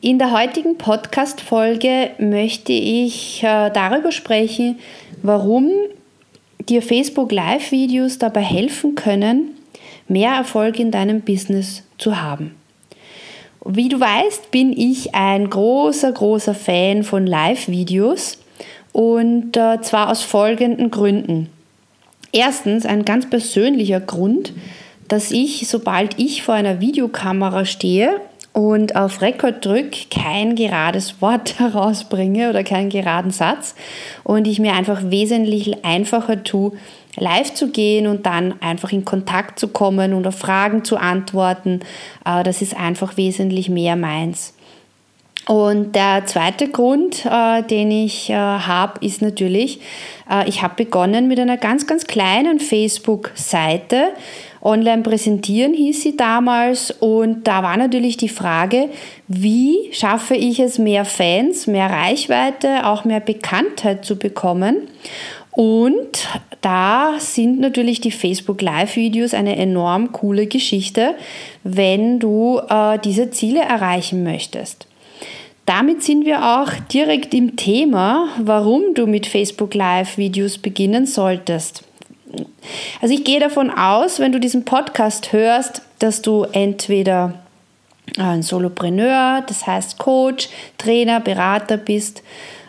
In der heutigen Podcast-Folge möchte ich äh, darüber sprechen, warum dir Facebook Live-Videos dabei helfen können, mehr Erfolg in deinem Business zu haben. Wie du weißt, bin ich ein großer, großer Fan von Live-Videos und äh, zwar aus folgenden Gründen. Erstens ein ganz persönlicher Grund, dass ich, sobald ich vor einer Videokamera stehe und auf Rekord drücke, kein gerades Wort herausbringe oder keinen geraden Satz und ich mir einfach wesentlich einfacher tue, live zu gehen und dann einfach in Kontakt zu kommen und auf Fragen zu antworten. Äh, das ist einfach wesentlich mehr meins. Und der zweite Grund, äh, den ich äh, habe, ist natürlich, äh, ich habe begonnen mit einer ganz, ganz kleinen Facebook-Seite. Online präsentieren hieß sie damals. Und da war natürlich die Frage, wie schaffe ich es, mehr Fans, mehr Reichweite, auch mehr Bekanntheit zu bekommen. Und da sind natürlich die Facebook Live-Videos eine enorm coole Geschichte, wenn du äh, diese Ziele erreichen möchtest. Damit sind wir auch direkt im Thema, warum du mit Facebook Live-Videos beginnen solltest. Also ich gehe davon aus, wenn du diesen Podcast hörst, dass du entweder ein Solopreneur, das heißt Coach, Trainer, Berater bist,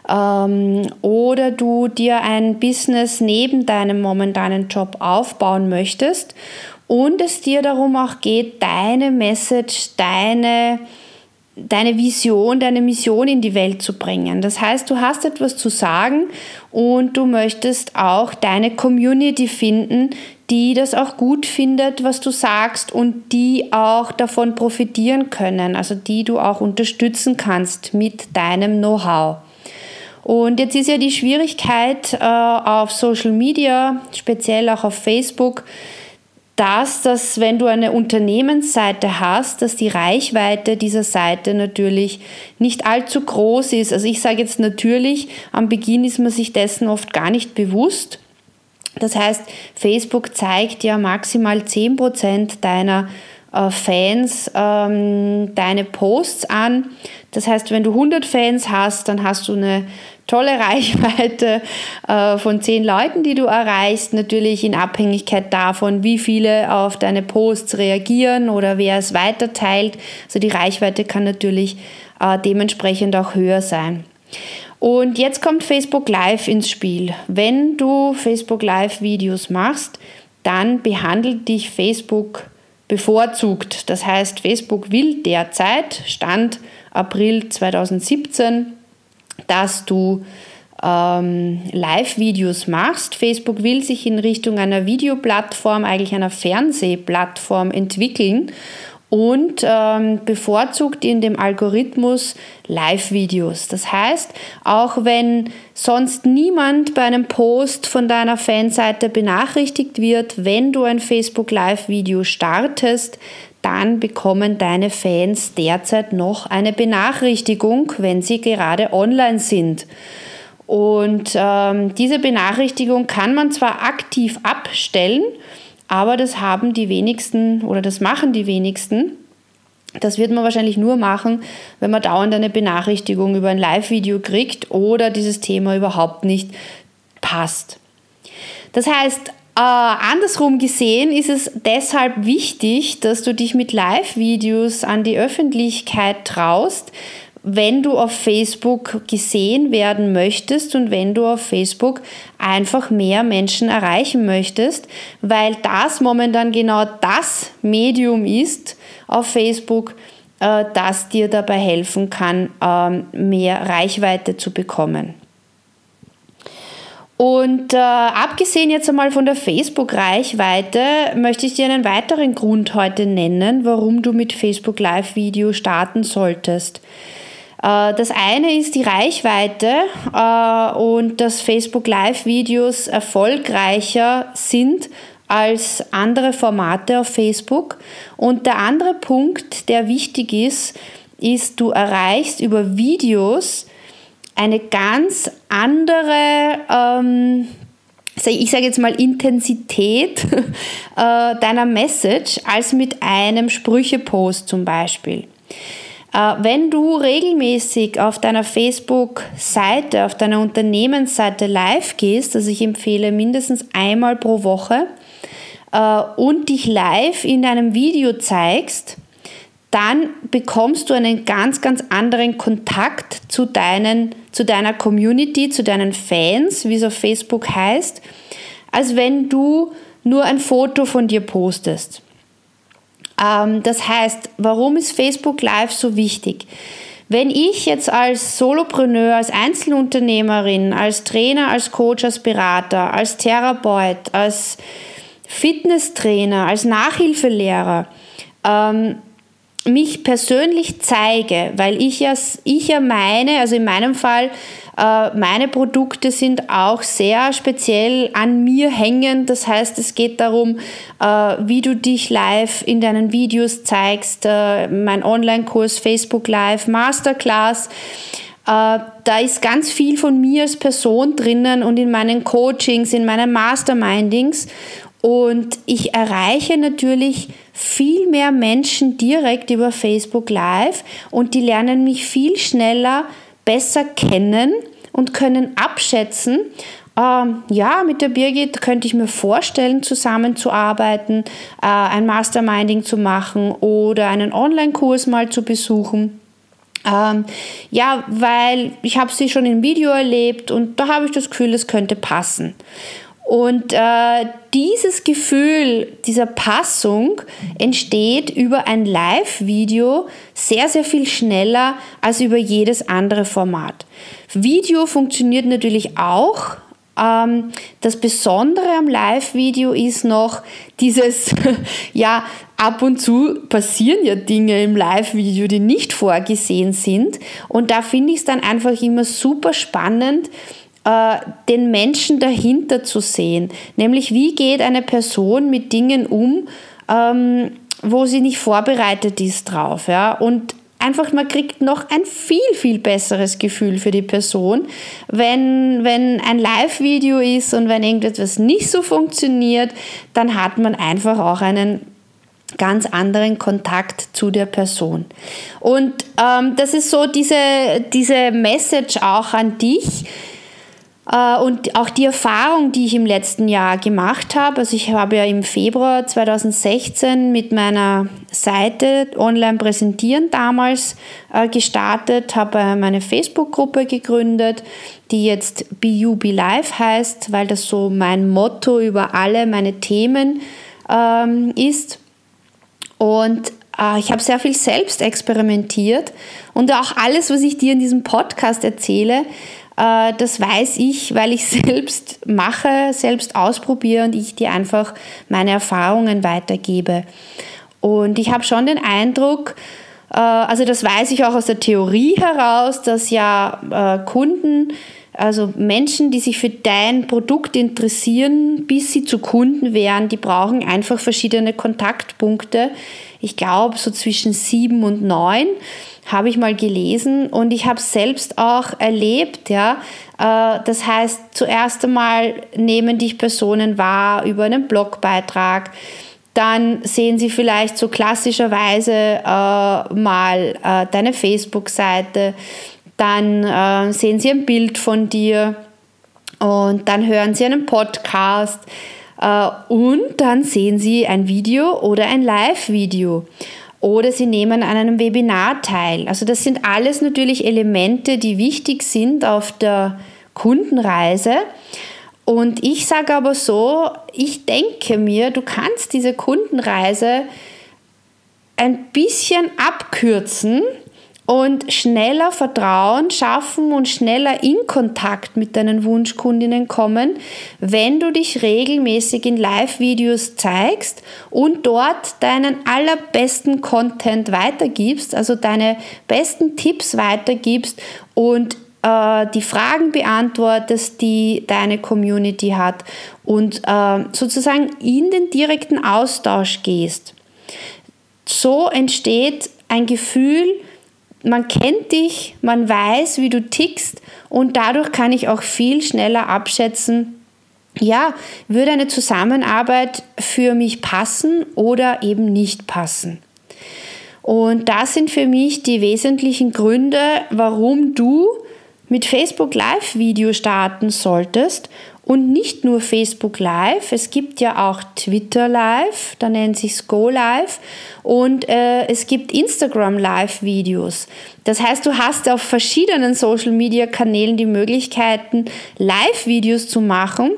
ähm, oder du dir ein Business neben deinem momentanen Job aufbauen möchtest und es dir darum auch geht, deine Message, deine deine Vision, deine Mission in die Welt zu bringen. Das heißt, du hast etwas zu sagen und du möchtest auch deine Community finden, die das auch gut findet, was du sagst und die auch davon profitieren können, also die du auch unterstützen kannst mit deinem Know-how. Und jetzt ist ja die Schwierigkeit äh, auf Social Media, speziell auch auf Facebook, dass, dass wenn du eine Unternehmensseite hast, dass die Reichweite dieser Seite natürlich nicht allzu groß ist. Also ich sage jetzt natürlich, am Beginn ist man sich dessen oft gar nicht bewusst. Das heißt, Facebook zeigt ja maximal 10% deiner äh, Fans ähm, deine Posts an. Das heißt, wenn du 100 Fans hast, dann hast du eine tolle Reichweite äh, von zehn Leuten, die du erreichst, natürlich in Abhängigkeit davon, wie viele auf deine Posts reagieren oder wer es weiterteilt. Also die Reichweite kann natürlich äh, dementsprechend auch höher sein. Und jetzt kommt Facebook Live ins Spiel. Wenn du Facebook Live Videos machst, dann behandelt dich Facebook bevorzugt. Das heißt, Facebook will derzeit, Stand April 2017, dass du ähm, Live-Videos machst. Facebook will sich in Richtung einer Videoplattform, eigentlich einer Fernsehplattform entwickeln und ähm, bevorzugt in dem Algorithmus Live-Videos. Das heißt, auch wenn sonst niemand bei einem Post von deiner Fanseite benachrichtigt wird, wenn du ein Facebook Live-Video startest, dann bekommen deine Fans derzeit noch eine Benachrichtigung, wenn sie gerade online sind. Und ähm, diese Benachrichtigung kann man zwar aktiv abstellen, aber das haben die wenigsten oder das machen die wenigsten. Das wird man wahrscheinlich nur machen, wenn man dauernd eine Benachrichtigung über ein Live-Video kriegt oder dieses Thema überhaupt nicht passt. Das heißt, äh, andersrum gesehen ist es deshalb wichtig, dass du dich mit Live-Videos an die Öffentlichkeit traust, wenn du auf Facebook gesehen werden möchtest und wenn du auf Facebook einfach mehr Menschen erreichen möchtest, weil das momentan genau das Medium ist auf Facebook, äh, das dir dabei helfen kann, ähm, mehr Reichweite zu bekommen. Und äh, abgesehen jetzt einmal von der Facebook-Reichweite, möchte ich dir einen weiteren Grund heute nennen, warum du mit Facebook Live-Video starten solltest. Äh, das eine ist die Reichweite äh, und dass Facebook Live-Videos erfolgreicher sind als andere Formate auf Facebook. Und der andere Punkt, der wichtig ist, ist, du erreichst über Videos eine ganz andere, ähm, ich sage jetzt mal Intensität äh, deiner Message als mit einem Sprüchepost zum Beispiel. Äh, wenn du regelmäßig auf deiner Facebook-Seite, auf deiner Unternehmensseite live gehst, also ich empfehle mindestens einmal pro Woche, äh, und dich live in einem Video zeigst, dann bekommst du einen ganz, ganz anderen Kontakt zu, deinen, zu deiner Community, zu deinen Fans, wie es auf Facebook heißt, als wenn du nur ein Foto von dir postest. Ähm, das heißt, warum ist Facebook Live so wichtig? Wenn ich jetzt als Solopreneur, als Einzelunternehmerin, als Trainer, als Coach, als Berater, als Therapeut, als Fitnesstrainer, als Nachhilfelehrer ähm, mich persönlich zeige, weil ich ja, ich ja meine, also in meinem Fall, äh, meine Produkte sind auch sehr speziell an mir hängen. Das heißt, es geht darum, äh, wie du dich live in deinen Videos zeigst, äh, mein Online-Kurs Facebook Live Masterclass. Da ist ganz viel von mir als Person drinnen und in meinen Coachings, in meinen Mastermindings. Und ich erreiche natürlich viel mehr Menschen direkt über Facebook Live und die lernen mich viel schneller besser kennen und können abschätzen, ähm, ja, mit der Birgit könnte ich mir vorstellen, zusammenzuarbeiten, äh, ein Masterminding zu machen oder einen Online-Kurs mal zu besuchen. Ähm, ja, weil ich habe sie schon im Video erlebt und da habe ich das Gefühl, es könnte passen. Und äh, dieses Gefühl dieser Passung entsteht über ein Live-Video sehr, sehr viel schneller als über jedes andere Format. Video funktioniert natürlich auch. Ähm, das Besondere am Live-Video ist noch dieses, ja, ab und zu passieren ja Dinge im Live-Video, die nicht vorgesehen sind. Und da finde ich es dann einfach immer super spannend, den Menschen dahinter zu sehen. Nämlich, wie geht eine Person mit Dingen um, ähm, wo sie nicht vorbereitet ist drauf. Ja? Und einfach, man kriegt noch ein viel, viel besseres Gefühl für die Person, wenn, wenn ein Live-Video ist und wenn irgendetwas nicht so funktioniert, dann hat man einfach auch einen ganz anderen Kontakt zu der Person. Und ähm, das ist so diese, diese Message auch an dich äh, und auch die Erfahrung, die ich im letzten Jahr gemacht habe, also ich habe ja im Februar 2016 mit meiner Seite online präsentieren damals äh, gestartet, habe meine Facebook-Gruppe gegründet, die jetzt You Be Life heißt, weil das so mein Motto über alle meine Themen ähm, ist. Und äh, ich habe sehr viel selbst experimentiert und auch alles, was ich dir in diesem Podcast erzähle, äh, das weiß ich, weil ich selbst mache, selbst ausprobiere und ich dir einfach meine Erfahrungen weitergebe. Und ich habe schon den Eindruck, äh, also das weiß ich auch aus der Theorie heraus, dass ja äh, Kunden, also Menschen, die sich für dein Produkt interessieren, bis sie zu Kunden werden, die brauchen einfach verschiedene Kontaktpunkte. Ich glaube so zwischen sieben und neun habe ich mal gelesen und ich habe es selbst auch erlebt, ja. Äh, das heißt, zuerst einmal nehmen dich Personen wahr über einen Blogbeitrag, dann sehen sie vielleicht so klassischerweise äh, mal äh, deine Facebook-Seite, dann äh, sehen sie ein Bild von dir und dann hören sie einen Podcast äh, und dann sehen sie ein Video oder ein Live-Video oder sie nehmen an einem Webinar teil. Also das sind alles natürlich Elemente, die wichtig sind auf der Kundenreise. Und ich sage aber so, ich denke mir, du kannst diese Kundenreise ein bisschen abkürzen und schneller Vertrauen schaffen und schneller in Kontakt mit deinen Wunschkundinnen kommen, wenn du dich regelmäßig in Live-Videos zeigst und dort deinen allerbesten Content weitergibst, also deine besten Tipps weitergibst und äh, die Fragen beantwortest, die deine Community hat und äh, sozusagen in den direkten Austausch gehst. So entsteht ein Gefühl, man kennt dich, man weiß, wie du tickst und dadurch kann ich auch viel schneller abschätzen, ja, würde eine Zusammenarbeit für mich passen oder eben nicht passen. Und das sind für mich die wesentlichen Gründe, warum du mit Facebook Live Video starten solltest und nicht nur Facebook Live, es gibt ja auch Twitter Live, da nennt sich Go Live und äh, es gibt Instagram Live Videos. Das heißt, du hast auf verschiedenen Social Media Kanälen die Möglichkeiten, Live Videos zu machen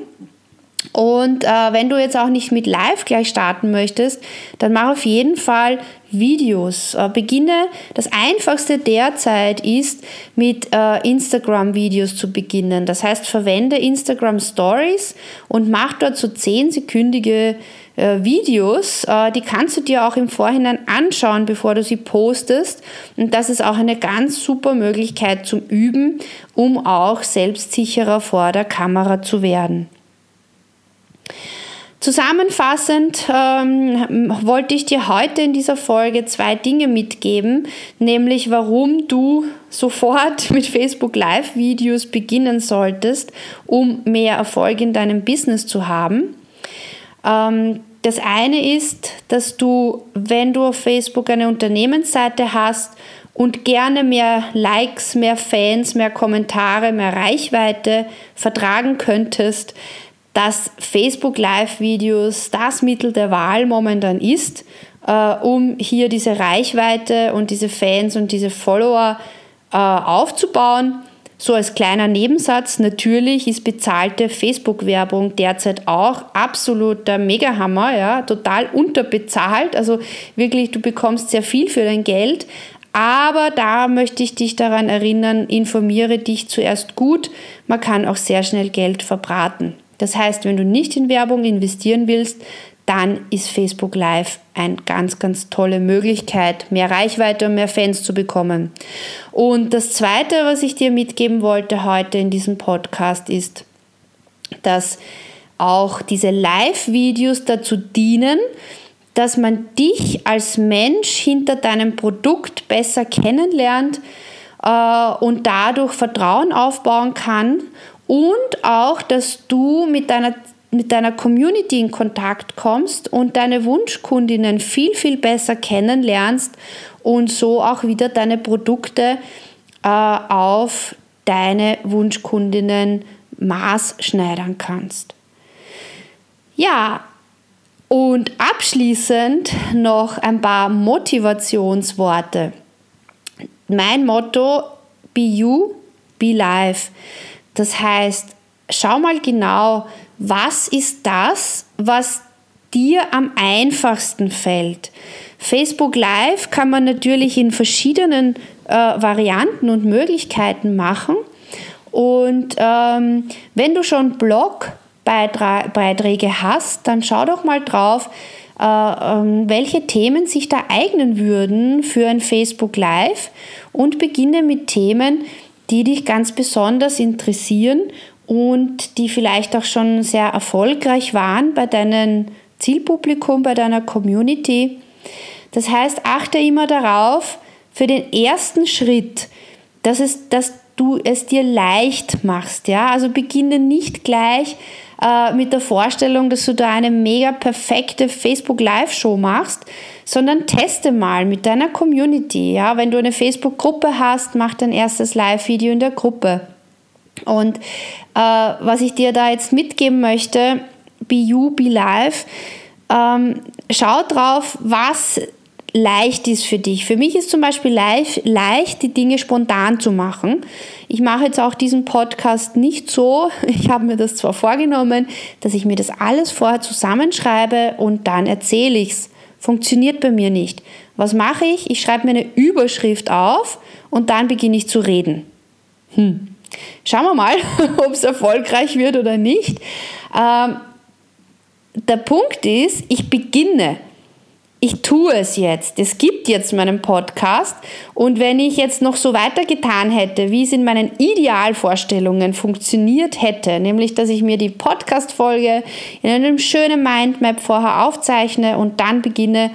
und äh, wenn du jetzt auch nicht mit Live gleich starten möchtest, dann mach auf jeden Fall Videos. Äh, beginne, das einfachste derzeit ist, mit äh, Instagram-Videos zu beginnen. Das heißt, verwende Instagram Stories und mach dort so 10-sekündige äh, Videos. Äh, die kannst du dir auch im Vorhinein anschauen, bevor du sie postest. Und das ist auch eine ganz super Möglichkeit zum Üben, um auch selbstsicherer vor der Kamera zu werden. Zusammenfassend ähm, wollte ich dir heute in dieser Folge zwei Dinge mitgeben, nämlich warum du sofort mit Facebook Live-Videos beginnen solltest, um mehr Erfolg in deinem Business zu haben. Ähm, das eine ist, dass du, wenn du auf Facebook eine Unternehmensseite hast und gerne mehr Likes, mehr Fans, mehr Kommentare, mehr Reichweite vertragen könntest, dass Facebook Live-Videos das Mittel der Wahl momentan ist, äh, um hier diese Reichweite und diese Fans und diese Follower äh, aufzubauen. So als kleiner Nebensatz, natürlich ist bezahlte Facebook-Werbung derzeit auch absoluter Megahammer, ja, total unterbezahlt. Also wirklich, du bekommst sehr viel für dein Geld. Aber da möchte ich dich daran erinnern, informiere dich zuerst gut. Man kann auch sehr schnell Geld verbraten. Das heißt, wenn du nicht in Werbung investieren willst, dann ist Facebook Live eine ganz, ganz tolle Möglichkeit, mehr Reichweite und mehr Fans zu bekommen. Und das Zweite, was ich dir mitgeben wollte heute in diesem Podcast, ist, dass auch diese Live-Videos dazu dienen, dass man dich als Mensch hinter deinem Produkt besser kennenlernt äh, und dadurch Vertrauen aufbauen kann und auch, dass du mit deiner, mit deiner Community in Kontakt kommst und deine Wunschkundinnen viel, viel besser kennenlernst und so auch wieder deine Produkte äh, auf deine Wunschkundinnen maßschneidern kannst. Ja, und abschließend noch ein paar Motivationsworte. Mein Motto, be you, be life. Das heißt, schau mal genau, was ist das, was dir am einfachsten fällt. Facebook Live kann man natürlich in verschiedenen äh, Varianten und Möglichkeiten machen. Und ähm, wenn du schon Blogbeiträge hast, dann schau doch mal drauf, äh, ähm, welche Themen sich da eignen würden für ein Facebook Live und beginne mit Themen, die dich ganz besonders interessieren und die vielleicht auch schon sehr erfolgreich waren bei deinem Zielpublikum, bei deiner Community. Das heißt, achte immer darauf, für den ersten Schritt, dass, es, dass du es dir leicht machst. Ja? Also beginne nicht gleich äh, mit der Vorstellung, dass du da eine mega perfekte Facebook Live-Show machst, sondern teste mal mit deiner Community. Ja? Wenn du eine Facebook-Gruppe hast, mach dein erstes Live-Video in der Gruppe. Und äh, was ich dir da jetzt mitgeben möchte, Be You, Be Live, ähm, schau drauf, was leicht ist für dich. Für mich ist zum Beispiel leicht, leicht, die Dinge spontan zu machen. Ich mache jetzt auch diesen Podcast nicht so. Ich habe mir das zwar vorgenommen, dass ich mir das alles vorher zusammenschreibe und dann erzähle ich es. Funktioniert bei mir nicht. Was mache ich? Ich schreibe mir eine Überschrift auf und dann beginne ich zu reden. Hm. Schauen wir mal, ob es erfolgreich wird oder nicht. Ähm, der Punkt ist, ich beginne ich tue es jetzt. Es gibt jetzt meinen Podcast. Und wenn ich jetzt noch so weitergetan hätte, wie es in meinen Idealvorstellungen funktioniert hätte, nämlich dass ich mir die Podcast-Folge in einem schönen Mindmap vorher aufzeichne und dann beginne,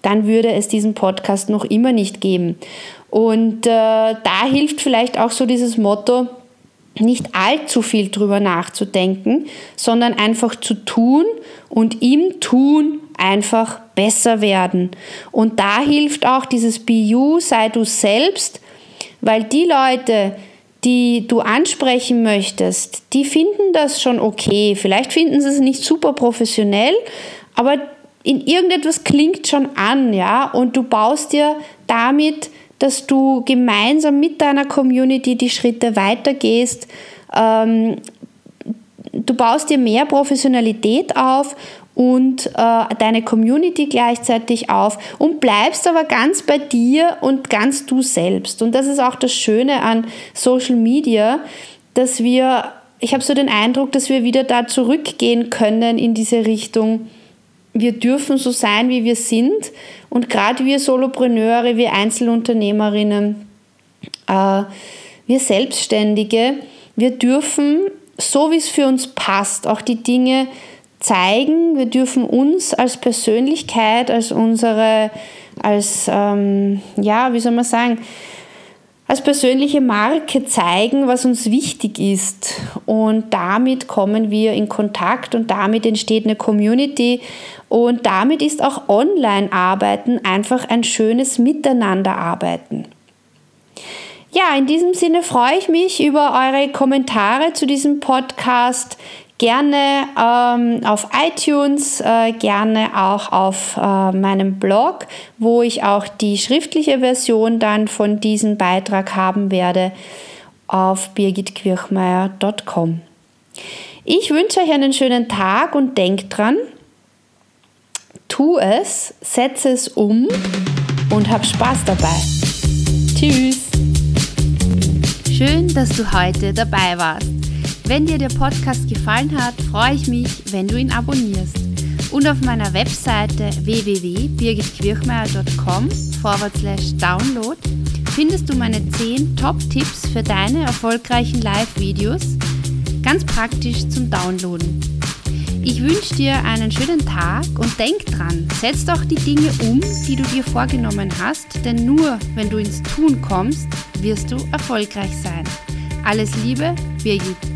dann würde es diesen Podcast noch immer nicht geben. Und äh, da hilft vielleicht auch so dieses Motto, nicht allzu viel drüber nachzudenken, sondern einfach zu tun und im Tun einfach besser werden. Und da hilft auch dieses Be You, sei du selbst, weil die Leute, die du ansprechen möchtest, die finden das schon okay. Vielleicht finden sie es nicht super professionell, aber in irgendetwas klingt schon an, ja, und du baust dir damit, dass du gemeinsam mit deiner Community die Schritte weitergehst, ähm, du baust dir mehr Professionalität auf und äh, deine Community gleichzeitig auf und bleibst aber ganz bei dir und ganz du selbst. Und das ist auch das Schöne an Social Media, dass wir, ich habe so den Eindruck, dass wir wieder da zurückgehen können in diese Richtung. Wir dürfen so sein, wie wir sind. Und gerade wir Solopreneure, wir Einzelunternehmerinnen, äh, wir Selbstständige, wir dürfen, so wie es für uns passt, auch die Dinge zeigen. Wir dürfen uns als Persönlichkeit, als unsere, als, ähm, ja, wie soll man sagen, als persönliche Marke zeigen, was uns wichtig ist. Und damit kommen wir in Kontakt und damit entsteht eine Community. Und damit ist auch Online-Arbeiten einfach ein schönes Miteinanderarbeiten. Ja, in diesem Sinne freue ich mich über eure Kommentare zu diesem Podcast gerne ähm, auf iTunes, äh, gerne auch auf äh, meinem Blog, wo ich auch die schriftliche Version dann von diesem Beitrag haben werde, auf birgitquirchmeier.com. Ich wünsche euch einen schönen Tag und denkt dran, tu es, setze es um und hab Spaß dabei. Tschüss! Schön, dass du heute dabei warst. Wenn dir der Podcast gefallen hat, freue ich mich, wenn du ihn abonnierst. Und auf meiner Webseite www.birgitquirchmeier.com forward slash download findest du meine 10 Top-Tipps für deine erfolgreichen Live-Videos, ganz praktisch zum Downloaden. Ich wünsche dir einen schönen Tag und denk dran, setz doch die Dinge um, die du dir vorgenommen hast, denn nur wenn du ins Tun kommst, wirst du erfolgreich sein. Alles Liebe, Birgit.